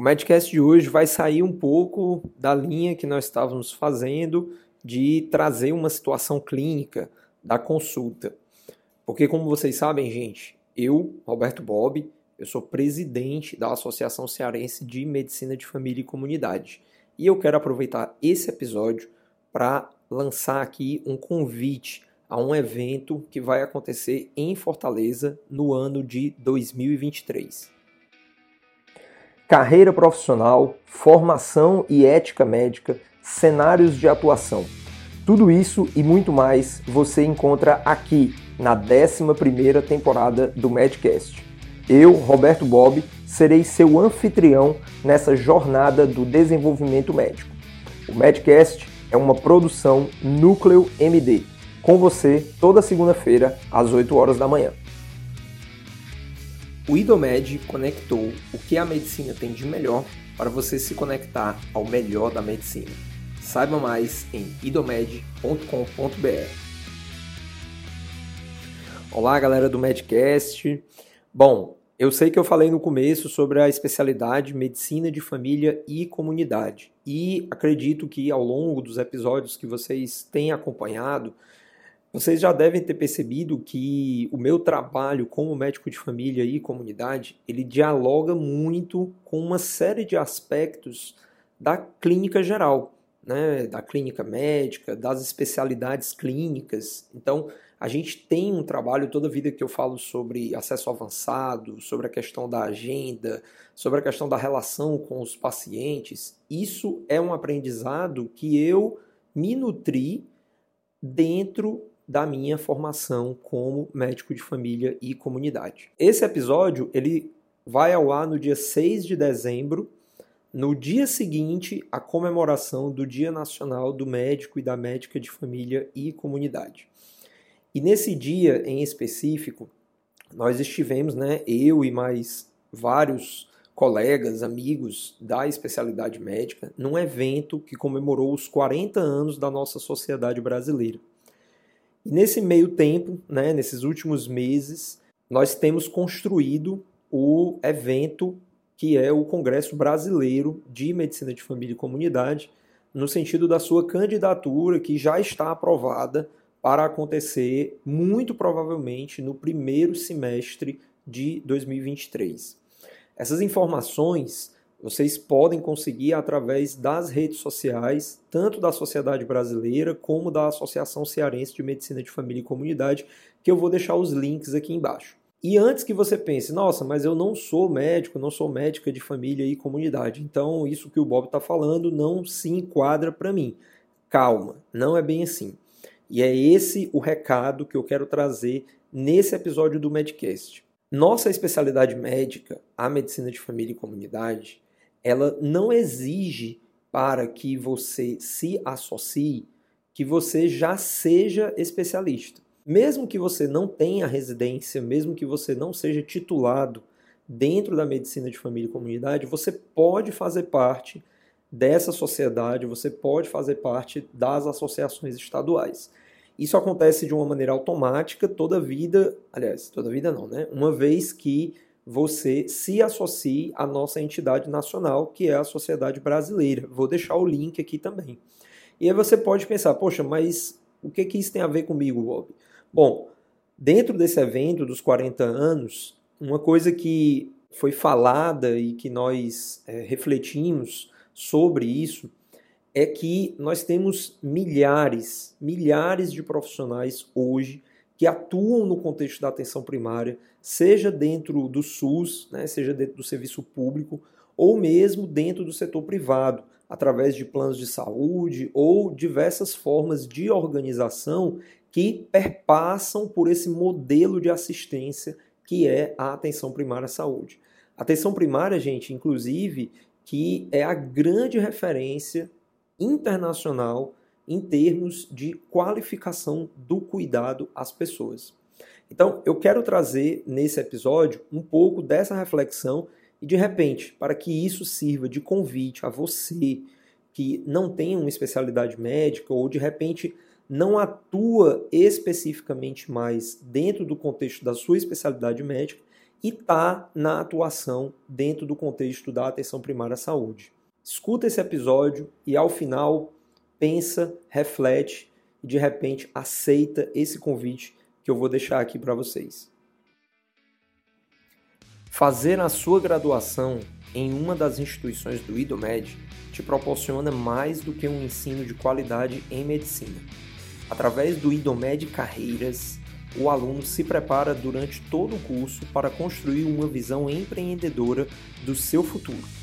O Medcast de hoje vai sair um pouco da linha que nós estávamos fazendo de trazer uma situação clínica da consulta. Porque, como vocês sabem, gente, eu, Roberto Bob, eu sou presidente da Associação Cearense de Medicina de Família e Comunidade. E eu quero aproveitar esse episódio para lançar aqui um convite a um evento que vai acontecer em Fortaleza no ano de 2023. Carreira profissional, formação e ética médica, cenários de atuação. Tudo isso e muito mais você encontra aqui na 11ª temporada do Medcast. Eu, Roberto Bob, serei seu anfitrião nessa jornada do desenvolvimento médico. O Medcast é uma produção Núcleo MD, com você toda segunda-feira às 8 horas da manhã. O IDOMED conectou o que a medicina tem de melhor para você se conectar ao melhor da medicina. Saiba mais em idomed.com.br. Olá, galera do Medcast. Bom, eu sei que eu falei no começo sobre a especialidade medicina de família e comunidade. E acredito que ao longo dos episódios que vocês têm acompanhado, vocês já devem ter percebido que o meu trabalho como médico de família e comunidade, ele dialoga muito com uma série de aspectos da clínica geral, né? da clínica médica, das especialidades clínicas. Então, a gente tem um trabalho toda a vida que eu falo sobre acesso avançado, sobre a questão da agenda, sobre a questão da relação com os pacientes. Isso é um aprendizado que eu me nutri dentro da minha formação como médico de família e comunidade. Esse episódio ele vai ao ar no dia 6 de dezembro, no dia seguinte à comemoração do Dia Nacional do Médico e da Médica de Família e Comunidade. E nesse dia em específico, nós estivemos, né, eu e mais vários colegas, amigos da especialidade médica, num evento que comemorou os 40 anos da nossa sociedade brasileira. E nesse meio tempo, né, nesses últimos meses, nós temos construído o evento que é o Congresso Brasileiro de Medicina de Família e Comunidade, no sentido da sua candidatura, que já está aprovada para acontecer muito provavelmente no primeiro semestre de 2023. Essas informações vocês podem conseguir através das redes sociais, tanto da Sociedade Brasileira como da Associação Cearense de Medicina de Família e Comunidade, que eu vou deixar os links aqui embaixo. E antes que você pense, nossa, mas eu não sou médico, não sou médica de família e comunidade, então isso que o Bob está falando não se enquadra para mim. Calma, não é bem assim. E é esse o recado que eu quero trazer nesse episódio do Medcast. Nossa especialidade médica, a medicina de família e comunidade, ela não exige para que você se associe que você já seja especialista. Mesmo que você não tenha residência, mesmo que você não seja titulado dentro da medicina de família e comunidade, você pode fazer parte dessa sociedade, você pode fazer parte das associações estaduais. Isso acontece de uma maneira automática toda vida, aliás, toda vida não, né? Uma vez que você se associe à nossa entidade nacional, que é a Sociedade Brasileira. Vou deixar o link aqui também. E aí você pode pensar, poxa, mas o que, que isso tem a ver comigo, Bob? Bom, dentro desse evento dos 40 anos, uma coisa que foi falada e que nós é, refletimos sobre isso é que nós temos milhares, milhares de profissionais hoje que atuam no contexto da atenção primária, seja dentro do SUS, né, seja dentro do serviço público, ou mesmo dentro do setor privado, através de planos de saúde ou diversas formas de organização que perpassam por esse modelo de assistência que é a atenção primária à saúde. Atenção primária, gente, inclusive, que é a grande referência internacional em termos de qualificação do cuidado às pessoas. Então, eu quero trazer nesse episódio um pouco dessa reflexão e, de repente, para que isso sirva de convite a você que não tem uma especialidade médica ou, de repente, não atua especificamente mais dentro do contexto da sua especialidade médica, e está na atuação dentro do contexto da atenção primária à saúde. Escuta esse episódio e ao final pensa, reflete e de repente aceita esse convite que eu vou deixar aqui para vocês. Fazer a sua graduação em uma das instituições do IDOMED te proporciona mais do que um ensino de qualidade em medicina. Através do IDOMED Carreiras, o aluno se prepara durante todo o curso para construir uma visão empreendedora do seu futuro.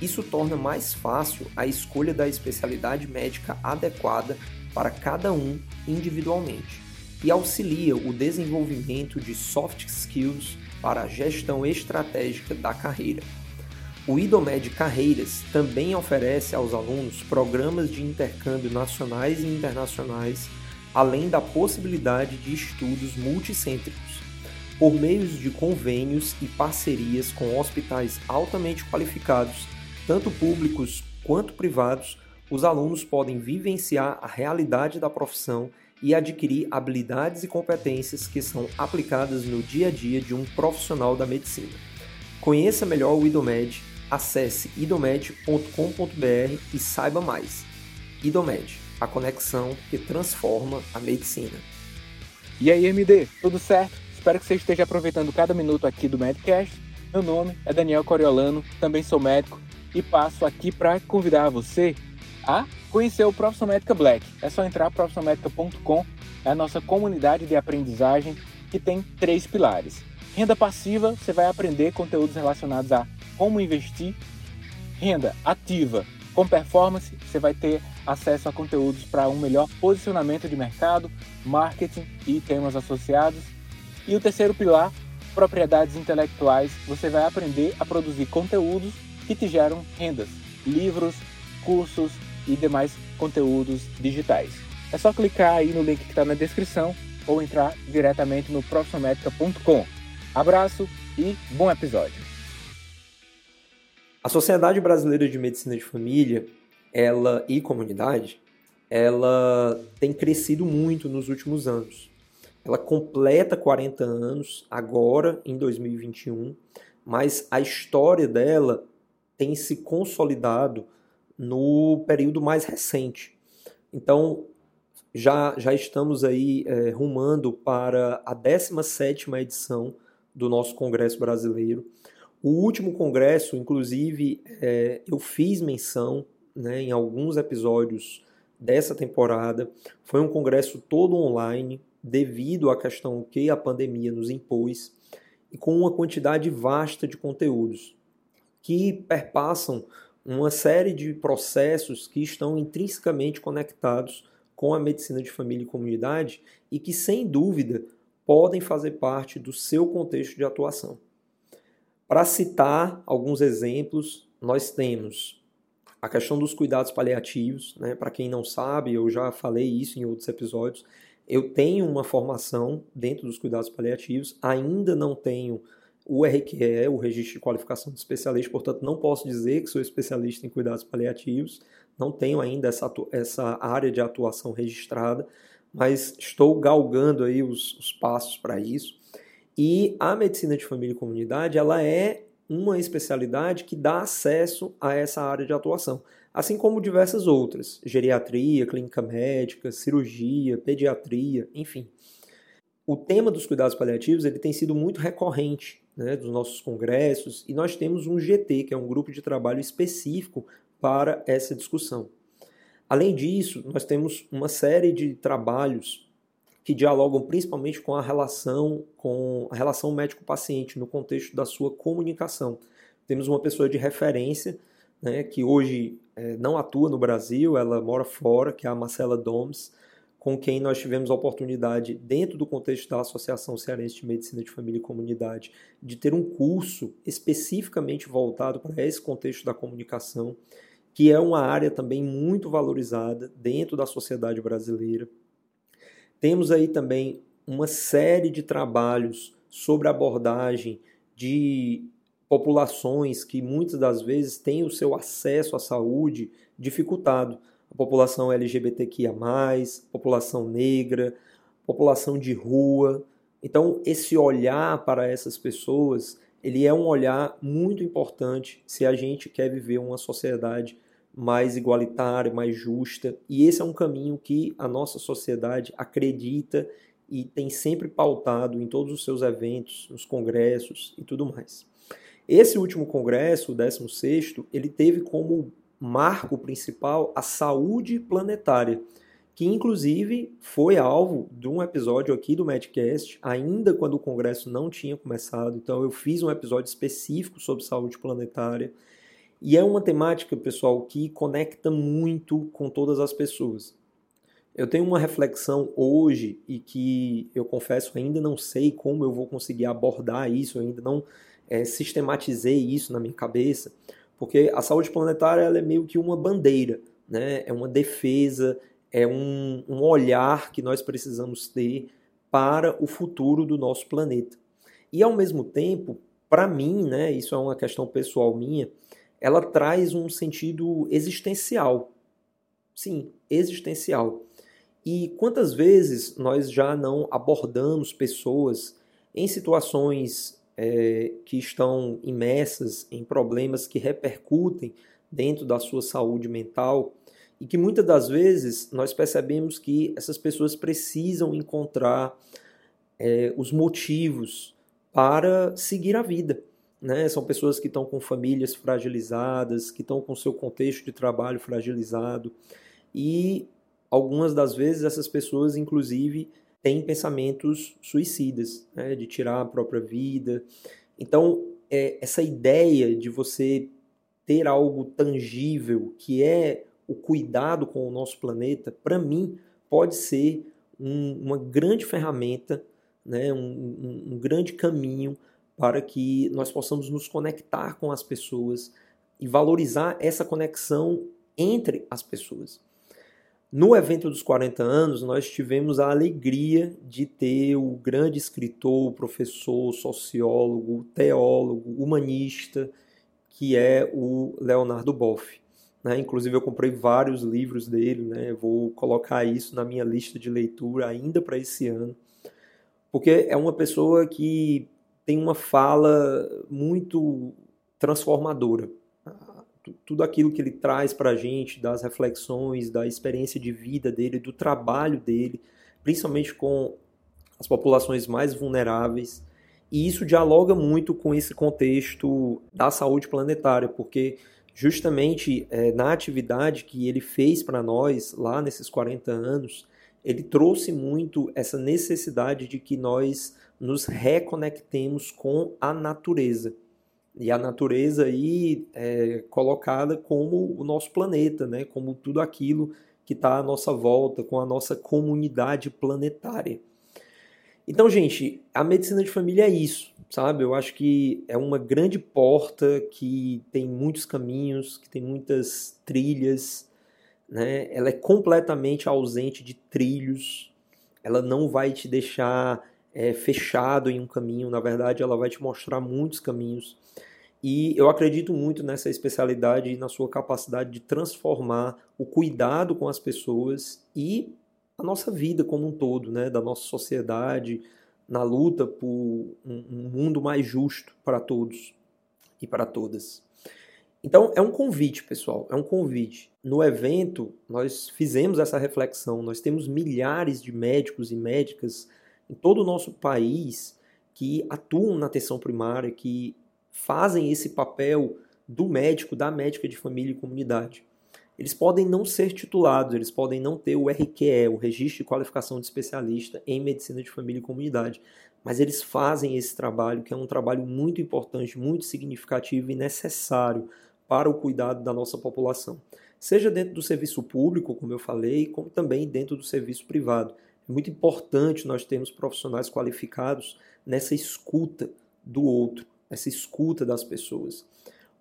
Isso torna mais fácil a escolha da especialidade médica adequada para cada um individualmente e auxilia o desenvolvimento de soft skills para a gestão estratégica da carreira. O IDOMED Carreiras também oferece aos alunos programas de intercâmbio nacionais e internacionais, além da possibilidade de estudos multicêntricos, por meio de convênios e parcerias com hospitais altamente qualificados, tanto públicos quanto privados, os alunos podem vivenciar a realidade da profissão e adquirir habilidades e competências que são aplicadas no dia a dia de um profissional da medicina. Conheça melhor o IDOMED, acesse idomed.com.br e saiba mais. IDOMED, a conexão que transforma a medicina. E aí, MD, tudo certo? Espero que você esteja aproveitando cada minuto aqui do Medcast. Meu nome é Daniel Coriolano, também sou médico e passo aqui para convidar você a conhecer o Profissão Médica Black. É só entrar profissionalmedica.com, é a nossa comunidade de aprendizagem que tem três pilares. Renda passiva, você vai aprender conteúdos relacionados a como investir. Renda ativa, com performance, você vai ter acesso a conteúdos para um melhor posicionamento de mercado, marketing e temas associados. E o terceiro pilar, propriedades intelectuais, você vai aprender a produzir conteúdos que te geram rendas, livros, cursos, e demais conteúdos digitais. É só clicar aí no link que está na descrição ou entrar diretamente no profissionalmedica.com. Abraço e bom episódio. A Sociedade Brasileira de Medicina de Família, ela e comunidade, ela tem crescido muito nos últimos anos. Ela completa 40 anos agora em 2021, mas a história dela tem se consolidado no período mais recente. Então, já, já estamos aí é, rumando para a 17 edição do nosso Congresso Brasileiro. O último congresso, inclusive, é, eu fiz menção né, em alguns episódios dessa temporada. Foi um congresso todo online, devido à questão que a pandemia nos impôs, e com uma quantidade vasta de conteúdos que perpassam uma série de processos que estão intrinsecamente conectados com a medicina de família e comunidade e que, sem dúvida, podem fazer parte do seu contexto de atuação. Para citar alguns exemplos, nós temos a questão dos cuidados paliativos. Né? Para quem não sabe, eu já falei isso em outros episódios. Eu tenho uma formação dentro dos cuidados paliativos, ainda não tenho o RQE, o Registro de Qualificação de Especialista, portanto, não posso dizer que sou especialista em cuidados paliativos, não tenho ainda essa, essa área de atuação registrada, mas estou galgando aí os, os passos para isso. E a medicina de família e comunidade, ela é uma especialidade que dá acesso a essa área de atuação, assim como diversas outras, geriatria, clínica médica, cirurgia, pediatria, enfim. O tema dos cuidados paliativos ele tem sido muito recorrente né, dos nossos congressos, e nós temos um GT, que é um grupo de trabalho específico para essa discussão. Além disso, nós temos uma série de trabalhos que dialogam principalmente com a relação com a relação médico-paciente no contexto da sua comunicação. Temos uma pessoa de referência, né, que hoje é, não atua no Brasil, ela mora fora, que é a Marcela Domes, com quem nós tivemos a oportunidade, dentro do contexto da Associação Cearense de Medicina de Família e Comunidade, de ter um curso especificamente voltado para esse contexto da comunicação, que é uma área também muito valorizada dentro da sociedade brasileira. Temos aí também uma série de trabalhos sobre abordagem de populações que muitas das vezes têm o seu acesso à saúde dificultado a população LGBTQIA, população negra, população de rua, Então, esse olhar para essas pessoas, ele é um olhar muito importante se a gente quer viver uma sociedade mais igualitária, mais justa. E esse é um caminho que a nossa sociedade acredita e tem sempre pautado em todos os seus eventos, nos congressos e tudo mais. Esse último congresso, o 16º, ele teve como marco principal a saúde planetária, que inclusive foi alvo de um episódio aqui do Medcast, ainda quando o congresso não tinha começado. Então eu fiz um episódio específico sobre saúde planetária. E é uma temática, pessoal, que conecta muito com todas as pessoas. Eu tenho uma reflexão hoje e que eu confesso ainda não sei como eu vou conseguir abordar isso, eu ainda não é, sistematizei isso na minha cabeça, porque a saúde planetária ela é meio que uma bandeira, né? é uma defesa, é um, um olhar que nós precisamos ter para o futuro do nosso planeta. E ao mesmo tempo, para mim, né, isso é uma questão pessoal minha, ela traz um sentido existencial. Sim, existencial. E quantas vezes nós já não abordamos pessoas em situações é, que estão imersas em problemas que repercutem dentro da sua saúde mental e que muitas das vezes nós percebemos que essas pessoas precisam encontrar é, os motivos para seguir a vida. Né? São pessoas que estão com famílias fragilizadas, que estão com seu contexto de trabalho fragilizado e algumas das vezes essas pessoas, inclusive, têm pensamentos suicidas, né, de tirar a própria vida. Então, é, essa ideia de você ter algo tangível, que é o cuidado com o nosso planeta, para mim, pode ser um, uma grande ferramenta, né, um, um, um grande caminho para que nós possamos nos conectar com as pessoas e valorizar essa conexão entre as pessoas. No evento dos 40 anos, nós tivemos a alegria de ter o grande escritor, professor, sociólogo, teólogo, humanista, que é o Leonardo Boff. Né? Inclusive, eu comprei vários livros dele, né? vou colocar isso na minha lista de leitura ainda para esse ano, porque é uma pessoa que tem uma fala muito transformadora tudo aquilo que ele traz para a gente, das reflexões, da experiência de vida dele, do trabalho dele, principalmente com as populações mais vulneráveis. E isso dialoga muito com esse contexto da saúde planetária, porque justamente é, na atividade que ele fez para nós lá nesses 40 anos, ele trouxe muito essa necessidade de que nós nos reconectemos com a natureza e a natureza aí é colocada como o nosso planeta, né? como tudo aquilo que está à nossa volta, com a nossa comunidade planetária. Então, gente, a medicina de família é isso, sabe? Eu acho que é uma grande porta que tem muitos caminhos, que tem muitas trilhas, né? Ela é completamente ausente de trilhos, ela não vai te deixar é, fechado em um caminho, na verdade, ela vai te mostrar muitos caminhos. E eu acredito muito nessa especialidade e na sua capacidade de transformar o cuidado com as pessoas e a nossa vida como um todo, né, da nossa sociedade, na luta por um, mundo mais justo para todos e para todas. Então, é um convite, pessoal, é um convite. No evento, nós fizemos essa reflexão. Nós temos milhares de médicos e médicas em todo o nosso país que atuam na atenção primária, que fazem esse papel do médico, da médica de família e comunidade. Eles podem não ser titulados, eles podem não ter o RQE, o Registro de Qualificação de Especialista em Medicina de Família e Comunidade, mas eles fazem esse trabalho, que é um trabalho muito importante, muito significativo e necessário para o cuidado da nossa população. Seja dentro do serviço público, como eu falei, como também dentro do serviço privado. É muito importante nós termos profissionais qualificados nessa escuta do outro, essa escuta das pessoas.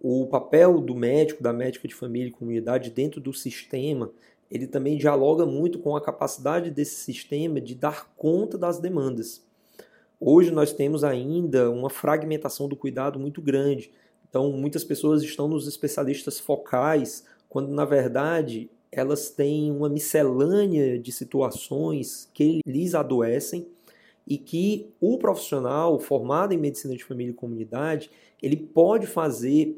O papel do médico, da médica de família e comunidade dentro do sistema, ele também dialoga muito com a capacidade desse sistema de dar conta das demandas. Hoje nós temos ainda uma fragmentação do cuidado muito grande. Então, muitas pessoas estão nos especialistas focais, quando na verdade elas têm uma miscelânea de situações que lhes adoecem e que o profissional formado em medicina de família e comunidade, ele pode fazer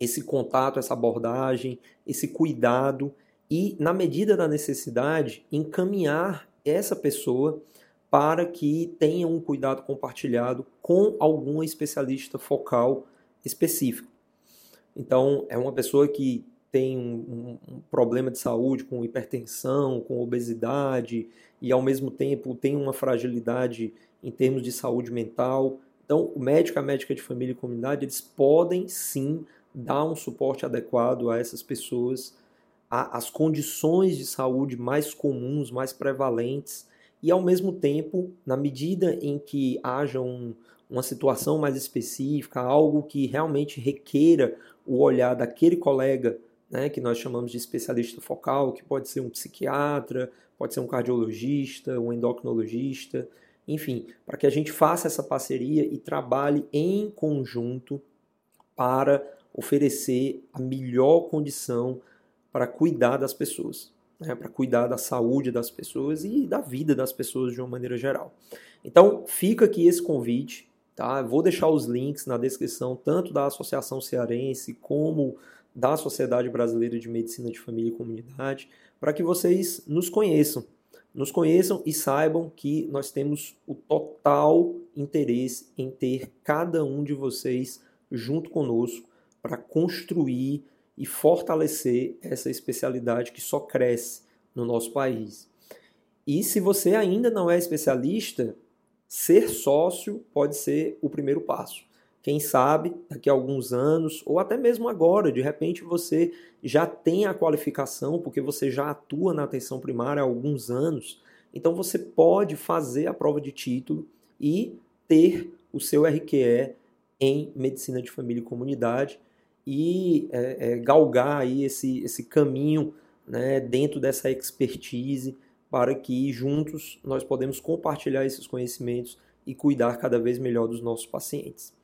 esse contato, essa abordagem, esse cuidado e, na medida da necessidade, encaminhar essa pessoa para que tenha um cuidado compartilhado com algum especialista focal específico. Então, é uma pessoa que tem um, um, problema de saúde com hipertensão, com obesidade e ao mesmo tempo tem uma fragilidade em termos de saúde mental. Então, o médico, a médica de família e comunidade, eles podem sim dar um suporte adequado a essas pessoas, às condições de saúde mais comuns, mais prevalentes, e ao mesmo tempo, na medida em que haja um, uma situação mais específica, algo que realmente requeira o olhar daquele colega, né, que nós chamamos de especialista focal, que pode ser um psiquiatra, pode ser um cardiologista, um endocrinologista, enfim, para que a gente faça essa parceria e trabalhe em conjunto para oferecer a melhor condição para cuidar das pessoas, né, para cuidar da saúde das pessoas e da vida das pessoas de uma maneira geral. Então, fica aqui esse convite, tá? Vou deixar os links na descrição, tanto da Associação Cearense como da Sociedade Brasileira de Medicina de Família e Comunidade, para que vocês nos conheçam, nos conheçam e saibam que nós temos o total interesse em ter cada um de vocês junto conosco para construir e fortalecer essa especialidade que só cresce no nosso país. E se você ainda não é especialista, ser sócio pode ser o primeiro passo. Quem sabe daqui a alguns anos, ou até mesmo agora, de repente você já tem a qualificação, porque você já atua na atenção primária há alguns anos, então você pode fazer a prova de título e ter o seu RQE em medicina de família e comunidade e é, é, galgar aí esse, esse caminho né, dentro dessa expertise para que juntos nós podemos compartilhar esses conhecimentos e cuidar cada vez melhor dos nossos pacientes.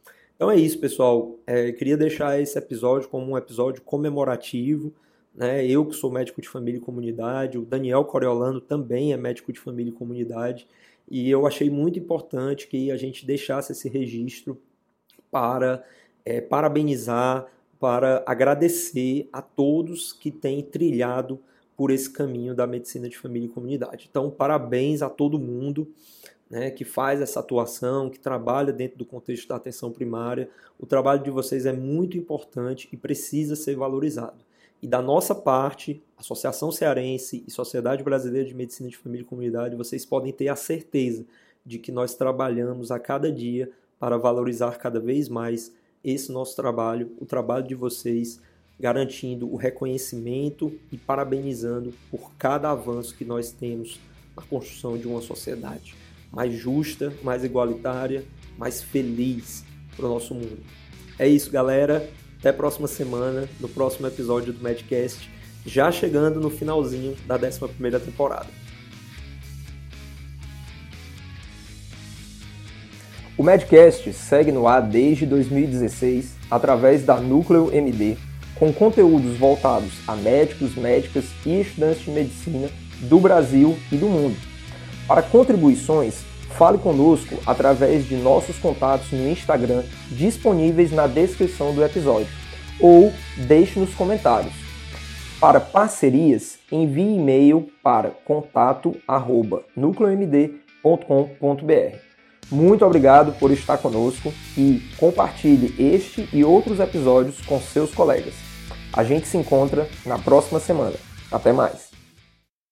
Então é isso, pessoal. É, queria deixar esse episódio como um episódio comemorativo. Né? Eu que sou médico de família e comunidade, o Daniel Coriolano também é médico de família e comunidade, e eu achei muito importante que a gente deixasse esse registro para é, parabenizar para agradecer a todos que têm trilhado por esse caminho da medicina de família e comunidade. Então, parabéns a todo mundo né, que faz essa atuação, que trabalha dentro do contexto da atenção primária. O trabalho de vocês é muito importante e precisa ser valorizado. E da nossa parte, Associação Cearense e Sociedade Brasileira de Medicina de Família e Comunidade, vocês podem ter a certeza de que nós trabalhamos a cada dia para valorizar cada vez mais esse nosso trabalho, o trabalho de vocês, garantindo o reconhecimento e parabenizando por cada avanço que nós temos na construção de uma sociedade mais justa, mais igualitária, mais feliz para o nosso mundo. É isso, galera. Até a próxima semana, no próximo episódio do Medcast, já chegando no finalzinho da 11 temporada. O Medcast segue no ar desde 2016 através da Núcleo MD, com conteúdos voltados a médicos, médicas e estudantes de medicina do Brasil e do mundo. Para contribuições, fale conosco através de nossos contatos no Instagram disponíveis na descrição do episódio ou deixe nos comentários. Para parcerias, envie e-mail para contato@nucleomd.com.br. Muito obrigado por estar conosco e compartilhe este e outros episódios com seus colegas. A gente se encontra na próxima semana. Até mais!